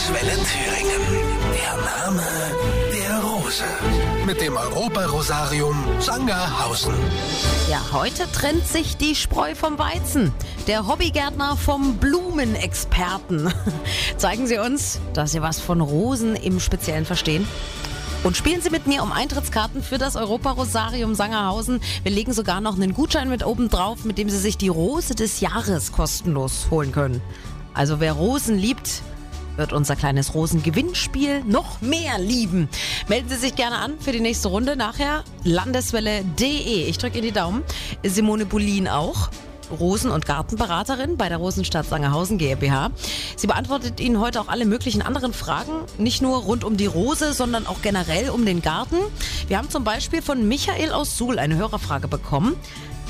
Landeswelle Thüringen. Der Name der Rose. Mit dem Europa-Rosarium Sangerhausen. Ja, heute trennt sich die Spreu vom Weizen. Der Hobbygärtner vom Blumenexperten. Zeigen Sie uns, dass Sie was von Rosen im Speziellen verstehen. Und spielen Sie mit mir um Eintrittskarten für das Europa-Rosarium Sangerhausen. Wir legen sogar noch einen Gutschein mit oben drauf, mit dem Sie sich die Rose des Jahres kostenlos holen können. Also wer Rosen liebt, wird unser kleines Rosengewinnspiel noch mehr lieben. Melden Sie sich gerne an für die nächste Runde nachher. Landeswelle.de. Ich drücke Ihnen die Daumen. Simone Bulin auch. Rosen- und Gartenberaterin bei der Rosenstadt Sangerhausen GmbH. Sie beantwortet Ihnen heute auch alle möglichen anderen Fragen, nicht nur rund um die Rose, sondern auch generell um den Garten. Wir haben zum Beispiel von Michael aus Suhl eine Hörerfrage bekommen.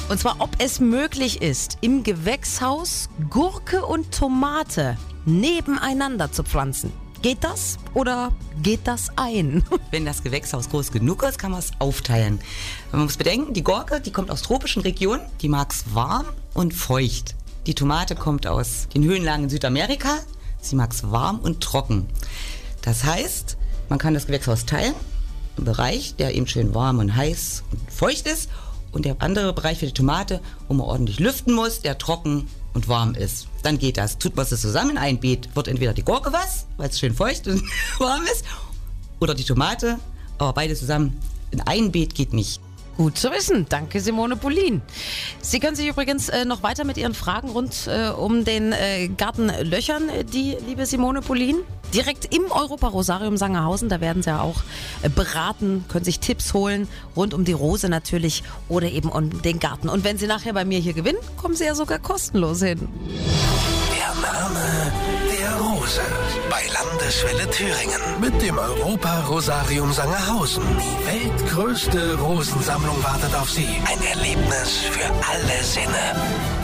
Und zwar, ob es möglich ist, im Gewächshaus Gurke und Tomate nebeneinander zu pflanzen. Geht das oder geht das ein? Wenn das Gewächshaus groß genug ist, kann man es aufteilen. Man muss bedenken, die Gurke, die kommt aus tropischen Regionen, die mag es warm und feucht. Die Tomate kommt aus den Höhenlagen in Südamerika, sie mag es warm und trocken. Das heißt, man kann das Gewächshaus teilen, im Bereich, der eben schön warm und heiß und feucht ist, und der andere Bereich für die Tomate, wo man ordentlich lüften muss, der trocken und warm ist. Dann geht das. Tut man es zusammen in ein Beet, wird entweder die Gurke was, weil es schön feucht und warm ist, oder die Tomate, aber beide zusammen in ein Beet geht nicht. Gut zu wissen. Danke, Simone Polin. Sie können sich übrigens äh, noch weiter mit Ihren Fragen rund äh, um den äh, Garten löchern, äh, die liebe Simone Polin. Direkt im Europa-Rosarium Sangerhausen, da werden Sie ja auch äh, beraten, können sich Tipps holen, rund um die Rose natürlich oder eben um den Garten. Und wenn Sie nachher bei mir hier gewinnen, kommen Sie ja sogar kostenlos hin. Der Name Rose. Bei Landeswelle Thüringen. Mit dem Europa-Rosarium Sangerhausen. Die weltgrößte Rosensammlung wartet auf Sie. Ein Erlebnis für alle Sinne.